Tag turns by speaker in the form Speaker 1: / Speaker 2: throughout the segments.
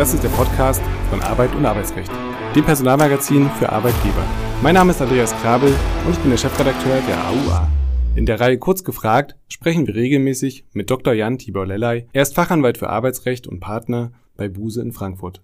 Speaker 1: Das ist der Podcast von Arbeit und Arbeitsrecht, dem Personalmagazin für Arbeitgeber. Mein Name ist Andreas Krabel und ich bin der Chefredakteur der AUA. In der Reihe Kurz gefragt sprechen wir regelmäßig mit Dr. Jan Tibor Lellay. Er ist Fachanwalt für Arbeitsrecht und Partner bei Buse in Frankfurt.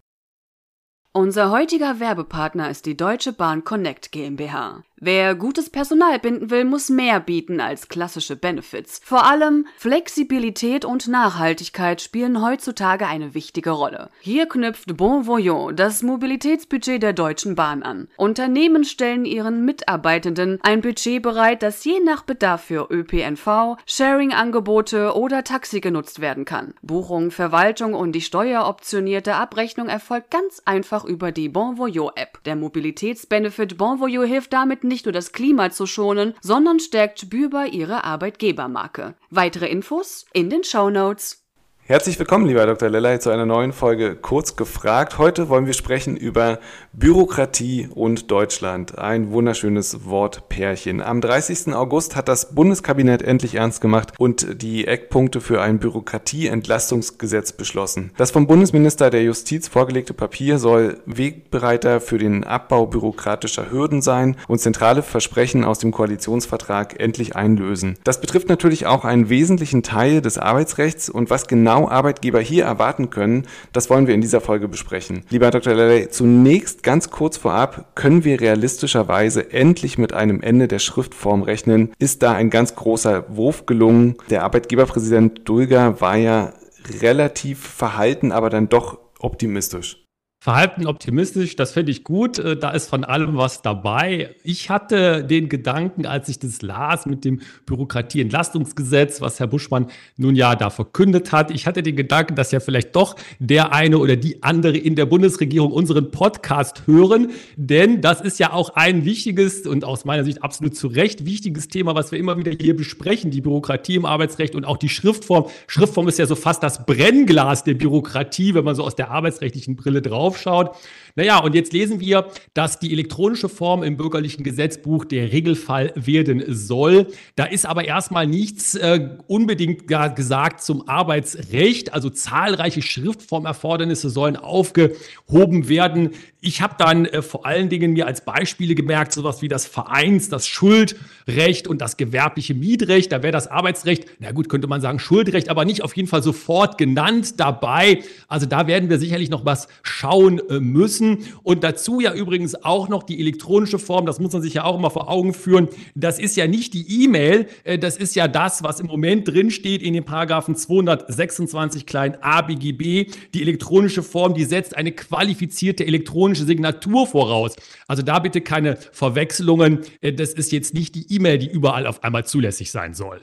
Speaker 2: Unser heutiger Werbepartner ist die Deutsche Bahn Connect GmbH. Wer gutes Personal binden will, muss mehr bieten als klassische Benefits. Vor allem Flexibilität und Nachhaltigkeit spielen heutzutage eine wichtige Rolle. Hier knüpft Bon Voyant das Mobilitätsbudget der Deutschen Bahn an. Unternehmen stellen ihren Mitarbeitenden ein Budget bereit, das je nach Bedarf für ÖPNV, Sharing-Angebote oder Taxi genutzt werden kann. Buchung, Verwaltung und die steueroptionierte Abrechnung erfolgt ganz einfach über die Bon Voyant App. Der Mobilitätsbenefit Bon Voyant hilft damit nicht nur das Klima zu schonen, sondern stärkt spürbar ihre Arbeitgebermarke. Weitere Infos in den Show Notes.
Speaker 1: Herzlich willkommen, lieber Dr. Lellay, zu einer neuen Folge Kurz gefragt. Heute wollen wir sprechen über Bürokratie und Deutschland. Ein wunderschönes Wortpärchen. Am 30. August hat das Bundeskabinett endlich ernst gemacht und die Eckpunkte für ein Bürokratieentlastungsgesetz beschlossen. Das vom Bundesminister der Justiz vorgelegte Papier soll Wegbereiter für den Abbau bürokratischer Hürden sein und zentrale Versprechen aus dem Koalitionsvertrag endlich einlösen. Das betrifft natürlich auch einen wesentlichen Teil des Arbeitsrechts und was genau genau Arbeitgeber hier erwarten können, das wollen wir in dieser Folge besprechen. Lieber Dr. Lelley, zunächst ganz kurz vorab, können wir realistischerweise endlich mit einem Ende der Schriftform rechnen? Ist da ein ganz großer Wurf gelungen? Der Arbeitgeberpräsident Dulger war ja relativ verhalten, aber dann doch optimistisch.
Speaker 3: Verhalten optimistisch, das finde ich gut. Äh, da ist von allem was dabei. Ich hatte den Gedanken, als ich das las mit dem Bürokratieentlastungsgesetz, was Herr Buschmann nun ja da verkündet hat, ich hatte den Gedanken, dass ja vielleicht doch der eine oder die andere in der Bundesregierung unseren Podcast hören. Denn das ist ja auch ein wichtiges und aus meiner Sicht absolut zu Recht wichtiges Thema, was wir immer wieder hier besprechen. Die Bürokratie im Arbeitsrecht und auch die Schriftform. Schriftform ist ja so fast das Brennglas der Bürokratie, wenn man so aus der arbeitsrechtlichen Brille drauf draufschaut. Naja, und jetzt lesen wir, dass die elektronische Form im bürgerlichen Gesetzbuch der Regelfall werden soll. Da ist aber erstmal nichts äh, unbedingt gesagt zum Arbeitsrecht. Also zahlreiche Schriftformerfordernisse sollen aufgehoben werden. Ich habe dann äh, vor allen Dingen mir als Beispiele gemerkt, sowas wie das Vereins-, das Schuldrecht und das gewerbliche Mietrecht. Da wäre das Arbeitsrecht, na gut, könnte man sagen Schuldrecht, aber nicht auf jeden Fall sofort genannt dabei. Also da werden wir sicherlich noch was schauen äh, müssen nutzen. Und dazu ja übrigens auch noch die elektronische Form, das muss man sich ja auch immer vor Augen führen. Das ist ja nicht die E-Mail, äh, das ist ja das, was im Moment drin steht in den Paragraphen 226 klein a BGB. Die elektronische Form, die setzt eine qualifizierte elektronische Signatur voraus. Also da bitte keine Verwechslungen. Äh, das ist jetzt nicht die E-Mail, die überall auf einmal zulässig sein soll.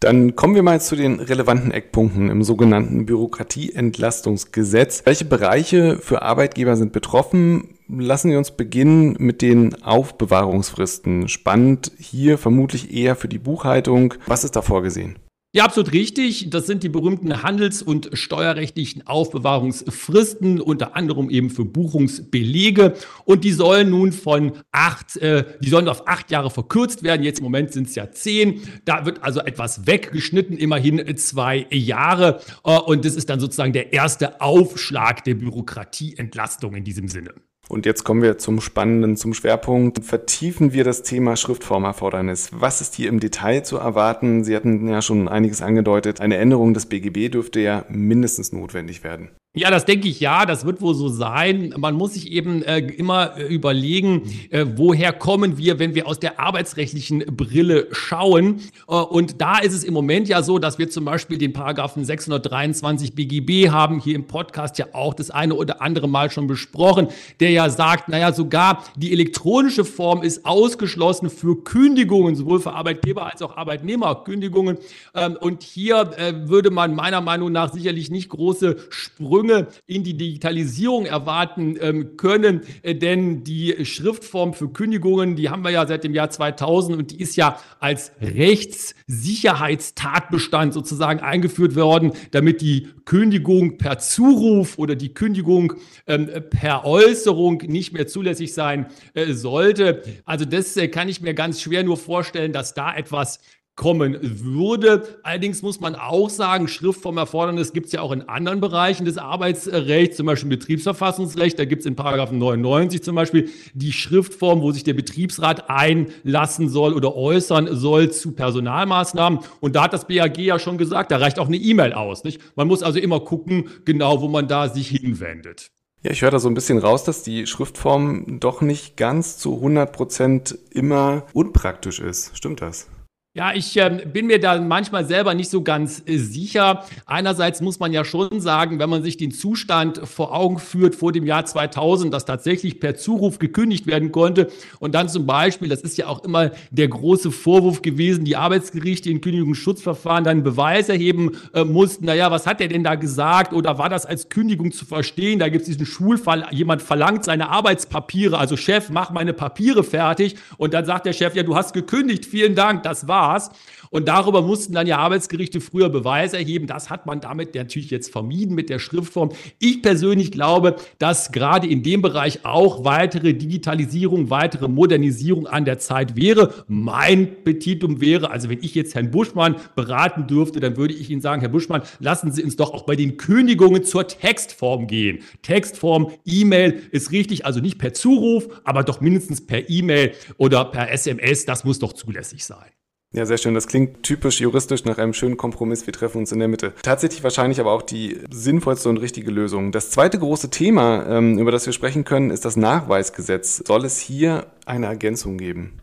Speaker 1: Dann kommen wir mal zu den relevanten Eckpunkten im sogenannten Bürokratieentlastungsgesetz. Welche Bereiche für Arbeitgeber sind betroffen? Lassen Sie uns beginnen mit den Aufbewahrungsfristen. Spannend hier vermutlich eher für die Buchhaltung. Was ist da vorgesehen?
Speaker 3: Ja, absolut richtig. Das sind die berühmten handels- und steuerrechtlichen Aufbewahrungsfristen, unter anderem eben für Buchungsbelege. Und die sollen nun von acht, äh, die sollen auf acht Jahre verkürzt werden. Jetzt im Moment sind es ja zehn. Da wird also etwas weggeschnitten, immerhin zwei Jahre. Äh, und das ist dann sozusagen der erste Aufschlag der Bürokratieentlastung in diesem Sinne.
Speaker 1: Und jetzt kommen wir zum Spannenden, zum Schwerpunkt. Vertiefen wir das Thema Schriftformerfordernis. Was ist hier im Detail zu erwarten? Sie hatten ja schon einiges angedeutet. Eine Änderung des BGB dürfte ja mindestens notwendig werden.
Speaker 3: Ja, das denke ich ja, das wird wohl so sein. Man muss sich eben äh, immer äh, überlegen, äh, woher kommen wir, wenn wir aus der arbeitsrechtlichen Brille schauen. Äh, und da ist es im Moment ja so, dass wir zum Beispiel den Paragraphen 623 BGB haben, hier im Podcast ja auch das eine oder andere Mal schon besprochen, der ja sagt, naja, sogar die elektronische Form ist ausgeschlossen für Kündigungen, sowohl für Arbeitgeber als auch Arbeitnehmerkündigungen. Ähm, und hier äh, würde man meiner Meinung nach sicherlich nicht große Sprünge Sprünge in die Digitalisierung erwarten ähm, können, äh, denn die Schriftform für Kündigungen, die haben wir ja seit dem Jahr 2000 und die ist ja als Rechtssicherheitstatbestand sozusagen eingeführt worden, damit die Kündigung per Zuruf oder die Kündigung ähm, per Äußerung nicht mehr zulässig sein äh, sollte. Also das äh, kann ich mir ganz schwer nur vorstellen, dass da etwas kommen würde. Allerdings muss man auch sagen, Schriftformerfordernis gibt es ja auch in anderen Bereichen des Arbeitsrechts, zum Beispiel Betriebsverfassungsrecht. Da gibt es in Paragraphen 99 zum Beispiel die Schriftform, wo sich der Betriebsrat einlassen soll oder äußern soll zu Personalmaßnahmen. Und da hat das BAG ja schon gesagt, da reicht auch eine E-Mail aus. Nicht? Man muss also immer gucken, genau, wo man da sich hinwendet.
Speaker 1: Ja, ich höre da so ein bisschen raus, dass die Schriftform doch nicht ganz zu 100 Prozent immer unpraktisch ist. Stimmt das?
Speaker 3: Ja, ich äh, bin mir da manchmal selber nicht so ganz äh, sicher. Einerseits muss man ja schon sagen, wenn man sich den Zustand vor Augen führt vor dem Jahr 2000, dass tatsächlich per Zuruf gekündigt werden konnte und dann zum Beispiel, das ist ja auch immer der große Vorwurf gewesen, die Arbeitsgerichte in Kündigungsschutzverfahren dann Beweis erheben äh, mussten. Naja, was hat er denn da gesagt oder war das als Kündigung zu verstehen? Da gibt es diesen Schulfall, jemand verlangt seine Arbeitspapiere, also Chef, mach meine Papiere fertig und dann sagt der Chef, ja, du hast gekündigt, vielen Dank, das war Spaß. Und darüber mussten dann ja Arbeitsgerichte früher Beweise erheben. Das hat man damit natürlich jetzt vermieden mit der Schriftform. Ich persönlich glaube, dass gerade in dem Bereich auch weitere Digitalisierung, weitere Modernisierung an der Zeit wäre. Mein Petitum wäre, also wenn ich jetzt Herrn Buschmann beraten dürfte, dann würde ich Ihnen sagen, Herr Buschmann, lassen Sie uns doch auch bei den Kündigungen zur Textform gehen. Textform, E-Mail ist richtig, also nicht per Zuruf, aber doch mindestens per E-Mail oder per SMS. Das muss doch zulässig sein.
Speaker 1: Ja, sehr schön. Das klingt typisch juristisch nach einem schönen Kompromiss. Wir treffen uns in der Mitte. Tatsächlich wahrscheinlich aber auch die sinnvollste und richtige Lösung. Das zweite große Thema, ähm, über das wir sprechen können, ist das Nachweisgesetz. Soll es hier eine Ergänzung geben?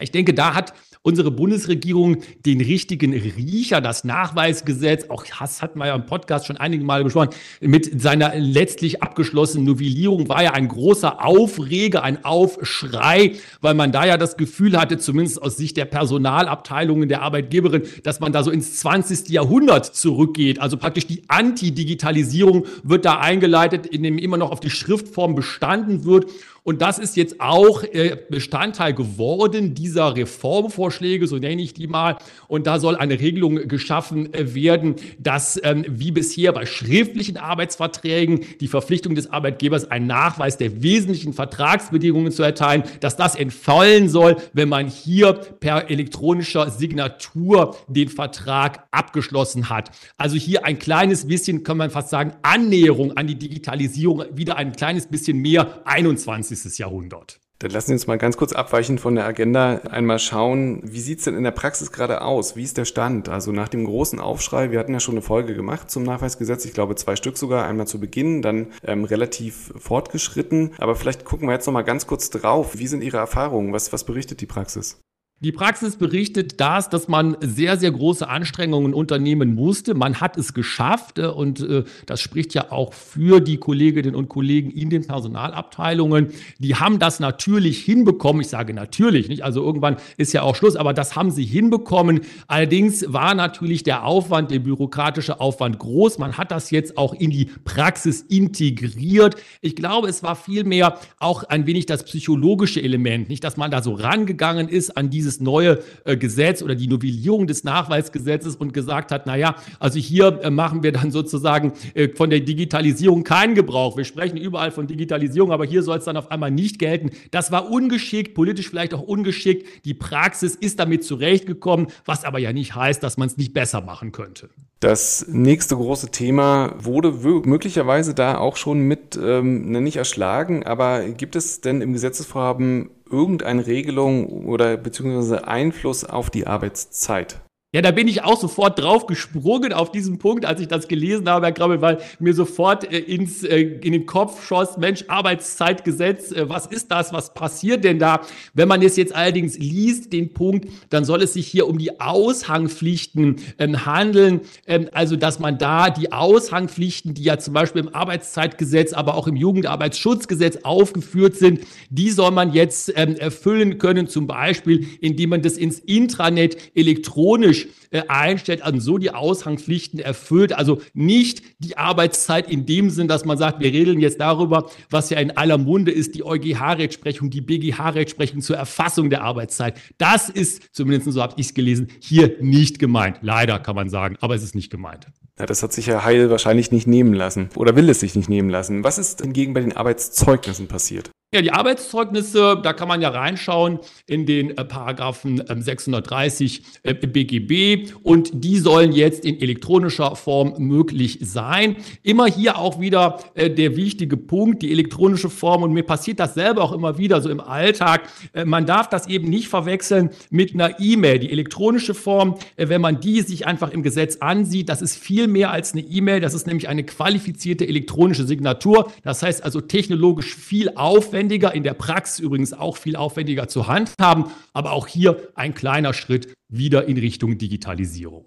Speaker 3: Ich denke, da hat unsere Bundesregierung den richtigen Riecher, das Nachweisgesetz, auch das hatten wir ja im Podcast schon einige Male besprochen, mit seiner letztlich abgeschlossenen Novellierung war ja ein großer Aufreger, ein Aufschrei, weil man da ja das Gefühl hatte, zumindest aus Sicht der Personalabteilungen der Arbeitgeberin, dass man da so ins 20. Jahrhundert zurückgeht. Also praktisch die Anti-Digitalisierung wird da eingeleitet, in dem immer noch auf die Schriftform bestanden wird. Und das ist jetzt auch äh, Bestandteil geworden dieser Reformvorschläge, so nenne ich die mal. Und da soll eine Regelung geschaffen äh, werden, dass ähm, wie bisher bei schriftlichen Arbeitsverträgen die Verpflichtung des Arbeitgebers, einen Nachweis der wesentlichen Vertragsbedingungen zu erteilen, dass das entfallen soll, wenn man hier per elektronischer Signatur den Vertrag abgeschlossen hat. Also hier ein kleines bisschen, kann man fast sagen, Annäherung an die Digitalisierung, wieder ein kleines bisschen mehr 21 Jahrhundert.
Speaker 1: Dann lassen Sie uns mal ganz kurz abweichen von der Agenda einmal schauen, wie sieht es denn in der Praxis gerade aus? Wie ist der Stand? Also nach dem großen Aufschrei, wir hatten ja schon eine Folge gemacht zum Nachweisgesetz, ich glaube zwei Stück sogar, einmal zu Beginn, dann ähm, relativ fortgeschritten. Aber vielleicht gucken wir jetzt noch mal ganz kurz drauf. Wie sind Ihre Erfahrungen? Was, was berichtet die Praxis?
Speaker 3: Die Praxis berichtet das, dass man sehr, sehr große Anstrengungen unternehmen musste. Man hat es geschafft äh, und äh, das spricht ja auch für die Kolleginnen und Kollegen in den Personalabteilungen. Die haben das natürlich hinbekommen. Ich sage natürlich nicht, also irgendwann ist ja auch Schluss, aber das haben sie hinbekommen. Allerdings war natürlich der Aufwand, der bürokratische Aufwand groß. Man hat das jetzt auch in die Praxis integriert. Ich glaube, es war vielmehr auch ein wenig das psychologische Element, nicht, dass man da so rangegangen ist an diese dieses neue äh, Gesetz oder die Novellierung des Nachweisgesetzes und gesagt hat, naja, also hier äh, machen wir dann sozusagen äh, von der Digitalisierung keinen Gebrauch. Wir sprechen überall von Digitalisierung, aber hier soll es dann auf einmal nicht gelten. Das war ungeschickt, politisch vielleicht auch ungeschickt. Die Praxis ist damit zurechtgekommen, was aber ja nicht heißt, dass man es nicht besser machen könnte.
Speaker 1: Das nächste große Thema wurde möglicherweise da auch schon mit, ähm, nicht erschlagen, aber gibt es denn im Gesetzesvorhaben irgendeine Regelung oder beziehungsweise Einfluss auf die Arbeitszeit?
Speaker 3: Ja, da bin ich auch sofort drauf gesprungen auf diesen Punkt, als ich das gelesen habe, Herr Krabbel, weil mir sofort äh, ins, äh, in den Kopf schoss, Mensch, Arbeitszeitgesetz, äh, was ist das, was passiert denn da? Wenn man es jetzt allerdings liest, den Punkt, dann soll es sich hier um die Aushangpflichten ähm, handeln, ähm, also dass man da die Aushangpflichten, die ja zum Beispiel im Arbeitszeitgesetz, aber auch im Jugendarbeitsschutzgesetz aufgeführt sind, die soll man jetzt ähm, erfüllen können, zum Beispiel, indem man das ins Intranet elektronisch äh, einstellt, also so die Aushangspflichten erfüllt, also nicht die Arbeitszeit in dem Sinn, dass man sagt, wir regeln jetzt darüber, was ja in aller Munde ist, die EuGH-Rechtsprechung, die BGH-Rechtsprechung zur Erfassung der Arbeitszeit. Das ist, zumindest so habe ich es gelesen, hier nicht gemeint. Leider kann man sagen, aber es ist nicht gemeint.
Speaker 1: Ja, das hat sich Herr Heil wahrscheinlich nicht nehmen lassen oder will es sich nicht nehmen lassen. Was ist hingegen bei den Arbeitszeugnissen passiert?
Speaker 3: Ja, die Arbeitszeugnisse, da kann man ja reinschauen in den äh, Paragraphen äh, 630 äh, BGB und die sollen jetzt in elektronischer Form möglich sein. Immer hier auch wieder äh, der wichtige Punkt, die elektronische Form und mir passiert das selber auch immer wieder so im Alltag. Äh, man darf das eben nicht verwechseln mit einer E-Mail. Die elektronische Form, äh, wenn man die sich einfach im Gesetz ansieht, das ist viel mehr als eine E-Mail. Das ist nämlich eine qualifizierte elektronische Signatur. Das heißt also technologisch viel aufwendiger aufwendiger, in der Praxis übrigens auch viel aufwendiger zu handhaben, aber auch hier ein kleiner Schritt wieder in Richtung Digitalisierung.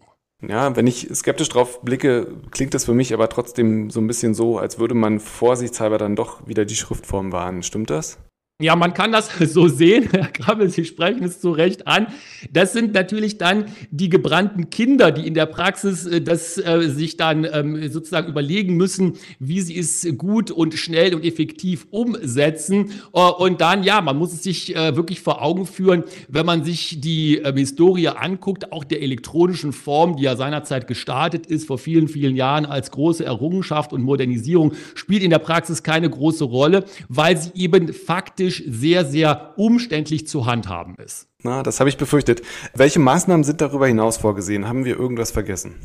Speaker 1: Ja, wenn ich skeptisch drauf blicke, klingt das für mich aber trotzdem so ein bisschen so, als würde man vorsichtshalber dann doch wieder die Schriftform wahren. Stimmt das?
Speaker 3: Ja, man kann das so sehen, Herr Krabbel, Sie sprechen es zu Recht an. Das sind natürlich dann die gebrannten Kinder, die in der Praxis äh, das äh, sich dann ähm, sozusagen überlegen müssen, wie sie es gut und schnell und effektiv umsetzen. Äh, und dann, ja, man muss es sich äh, wirklich vor Augen führen, wenn man sich die ähm, Historie anguckt, auch der elektronischen Form, die ja seinerzeit gestartet ist, vor vielen, vielen Jahren als große Errungenschaft und Modernisierung, spielt in der Praxis keine große Rolle, weil sie eben faktisch juristisch sehr, sehr umständlich zu handhaben ist.
Speaker 1: Na, das habe ich befürchtet. Welche Maßnahmen sind darüber hinaus vorgesehen? Haben wir irgendwas vergessen?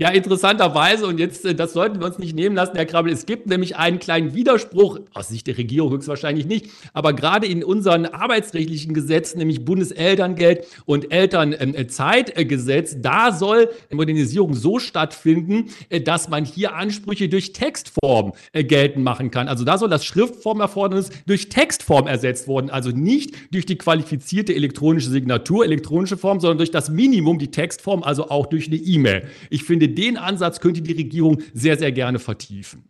Speaker 3: Ja, interessanterweise, und jetzt, äh, das sollten wir uns nicht nehmen lassen, Herr Krabbel, es gibt nämlich einen kleinen Widerspruch, aus Sicht der Regierung höchstwahrscheinlich nicht, aber gerade in unseren arbeitsrechtlichen Gesetzen, nämlich Bundeselterngeld und Elternzeitgesetz, da soll Modernisierung so stattfinden, äh, dass man hier Ansprüche durch Textform äh, geltend machen kann. Also da soll das Schriftformerfordernis durch Textform ersetzt worden, also nicht durch die qualifizierte elektronische Signatur, elektronische Form, sondern durch das Minimum, die Textform, also auch durch eine E-Mail. Ich finde, den Ansatz könnte die Regierung sehr, sehr gerne vertiefen.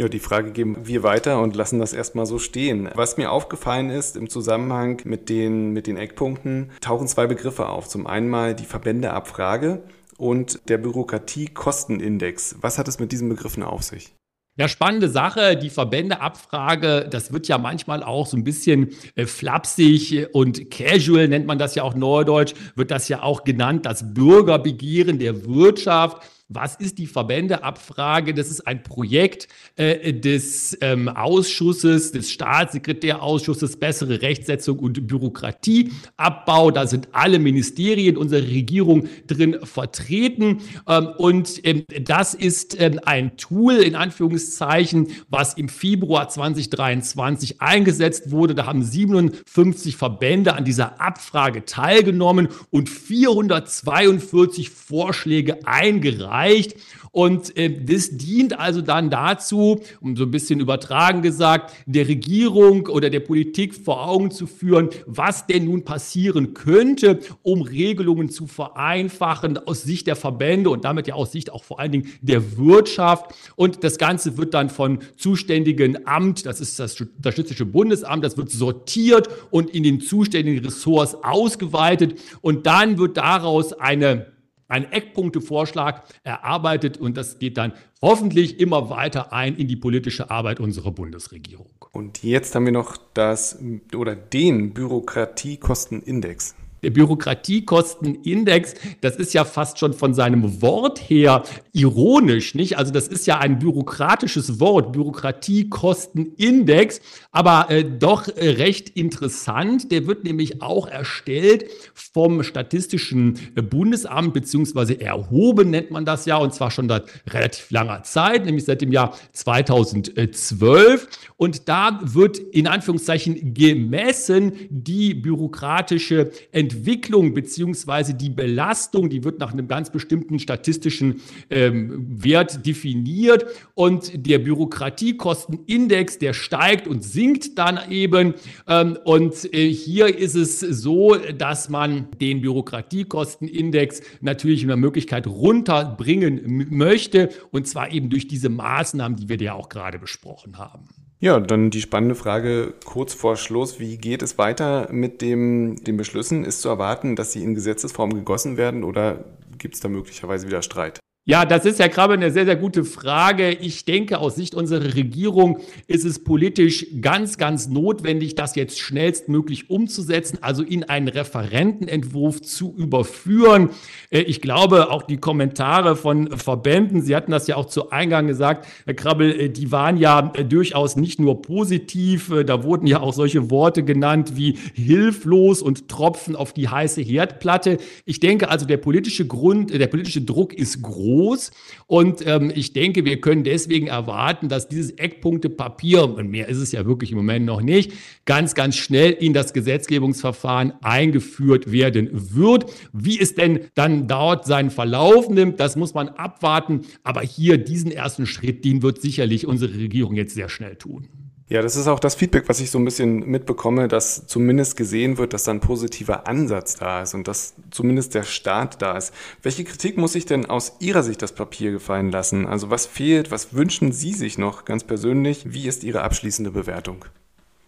Speaker 1: Ja, die Frage geben wir weiter und lassen das erstmal so stehen. Was mir aufgefallen ist im Zusammenhang mit den, mit den Eckpunkten, tauchen zwei Begriffe auf. Zum einen mal die Verbändeabfrage und der Bürokratiekostenindex. Was hat es mit diesen Begriffen auf sich?
Speaker 3: Ja, spannende Sache. Die Verbändeabfrage, das wird ja manchmal auch so ein bisschen äh, flapsig und casual nennt man das ja auch neudeutsch, wird das ja auch genannt, das Bürgerbegehren der Wirtschaft. Was ist die Verbändeabfrage? Das ist ein Projekt äh, des ähm, Ausschusses, des Staatssekretärausschusses Bessere Rechtsetzung und Bürokratieabbau. Da sind alle Ministerien unserer Regierung drin vertreten. Ähm, und ähm, das ist ähm, ein Tool, in Anführungszeichen, was im Februar 2023 eingesetzt wurde. Da haben 57 Verbände an dieser Abfrage teilgenommen und 442 Vorschläge eingereicht erreicht. Und äh, das dient also dann dazu, um so ein bisschen übertragen gesagt, der Regierung oder der Politik vor Augen zu führen, was denn nun passieren könnte, um Regelungen zu vereinfachen aus Sicht der Verbände und damit ja aus Sicht auch vor allen Dingen der Wirtschaft. Und das Ganze wird dann von zuständigen Amt, das ist das, Statistische Bundesamt, das wird sortiert und in den zuständigen Ressorts ausgeweitet. Und dann wird daraus eine ein Eckpunktevorschlag erarbeitet und das geht dann hoffentlich immer weiter ein in die politische Arbeit unserer Bundesregierung.
Speaker 1: Und jetzt haben wir noch das oder den Bürokratiekostenindex.
Speaker 3: Der Bürokratiekostenindex, das ist ja fast schon von seinem Wort her ironisch, nicht? Also das ist ja ein bürokratisches Wort, Bürokratiekostenindex, aber äh, doch äh, recht interessant. Der wird nämlich auch erstellt vom Statistischen äh, Bundesamt, beziehungsweise erhoben nennt man das ja, und zwar schon seit relativ langer Zeit, nämlich seit dem Jahr 2012. Und da wird in Anführungszeichen gemessen die bürokratische Entwicklung Entwicklung beziehungsweise die Belastung, die wird nach einem ganz bestimmten statistischen ähm, Wert definiert und der Bürokratiekostenindex, der steigt und sinkt dann eben. Ähm, und äh, hier ist es so, dass man den Bürokratiekostenindex natürlich in der Möglichkeit runterbringen möchte und zwar eben durch diese Maßnahmen, die wir ja auch gerade besprochen haben.
Speaker 1: Ja, dann die spannende Frage kurz vor Schluss. Wie geht es weiter mit dem, den Beschlüssen? Ist zu erwarten, dass sie in Gesetzesform gegossen werden oder gibt es da möglicherweise wieder Streit?
Speaker 3: Ja, das ist, Herr Krabbe, eine sehr, sehr gute Frage. Ich denke, aus Sicht unserer Regierung ist es politisch ganz, ganz notwendig, das jetzt schnellstmöglich umzusetzen, also in einen Referentenentwurf zu überführen. Äh, ich glaube, auch die Kommentare von Verbänden, Sie hatten das ja auch zu Eingang gesagt, Herr Krabbel, äh, die waren ja äh, durchaus nicht nur positiv. Da wurden ja auch solche Worte genannt wie hilflos und Tropfen auf die heiße Herdplatte. Ich denke also, der politische Grund, der politische Druck ist groß groß. Und ähm, ich denke, wir können deswegen erwarten, dass dieses Eckpunktepapier, und mehr ist es ja wirklich im Moment noch nicht, ganz, ganz schnell in das Gesetzgebungsverfahren eingeführt werden wird. Wie es denn dann dort seinen Verlauf nimmt, das muss man abwarten. Aber hier diesen ersten Schritt, den wird sicherlich unsere Regierung jetzt sehr schnell tun.
Speaker 1: Ja, das ist auch das Feedback, was ich so ein bisschen mitbekomme, dass zumindest gesehen wird, dass da ein positiver Ansatz da ist und dass zumindest der Start da ist. Welche Kritik muss sich denn aus Ihrer Sicht das Papier gefallen lassen? Also was fehlt, was wünschen Sie sich noch ganz persönlich? Wie ist Ihre abschließende Bewertung?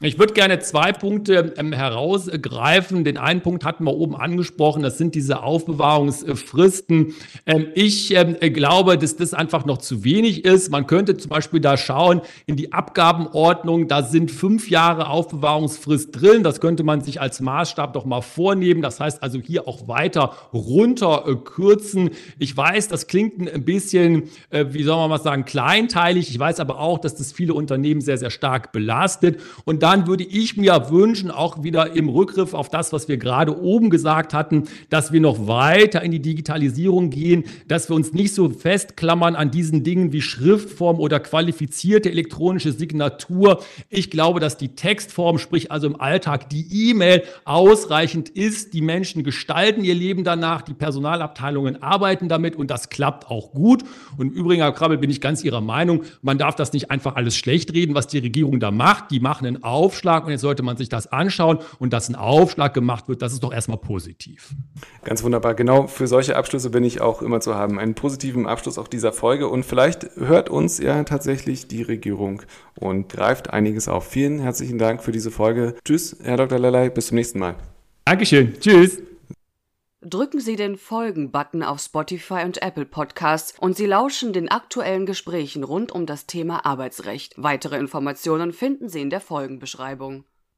Speaker 3: Ich würde gerne zwei Punkte ähm, herausgreifen. Den einen Punkt hatten wir oben angesprochen, das sind diese Aufbewahrungsfristen. Ähm, ich ähm, glaube, dass das einfach noch zu wenig ist. Man könnte zum Beispiel da schauen in die Abgabenordnung, da sind fünf Jahre Aufbewahrungsfrist drin. Das könnte man sich als Maßstab doch mal vornehmen. Das heißt also hier auch weiter runter äh, kürzen. Ich weiß, das klingt ein bisschen, äh, wie soll man mal sagen, kleinteilig. Ich weiß aber auch, dass das viele Unternehmen sehr, sehr stark belastet. Und da dann würde ich mir wünschen, auch wieder im Rückgriff auf das, was wir gerade oben gesagt hatten, dass wir noch weiter in die Digitalisierung gehen, dass wir uns nicht so festklammern an diesen Dingen wie Schriftform oder qualifizierte elektronische Signatur. Ich glaube, dass die Textform, sprich also im Alltag die E-Mail, ausreichend ist. Die Menschen gestalten ihr Leben danach, die Personalabteilungen arbeiten damit und das klappt auch gut. Und im Übrigen, Herr Krabbel, bin ich ganz Ihrer Meinung, man darf das nicht einfach alles schlecht reden, was die Regierung da macht. Die machen einen Aufschlag und jetzt sollte man sich das anschauen und dass ein Aufschlag gemacht wird, das ist doch erstmal positiv.
Speaker 1: Ganz wunderbar. Genau für solche Abschlüsse bin ich auch immer zu haben. Einen positiven Abschluss auch dieser Folge und vielleicht hört uns ja tatsächlich die Regierung und greift einiges auf. Vielen herzlichen Dank für diese Folge. Tschüss, Herr Dr. Lelei, bis zum nächsten Mal.
Speaker 3: Dankeschön. Tschüss.
Speaker 2: Drücken Sie den Folgen-Button auf Spotify und Apple Podcasts und Sie lauschen den aktuellen Gesprächen rund um das Thema Arbeitsrecht. Weitere Informationen finden Sie in der Folgenbeschreibung.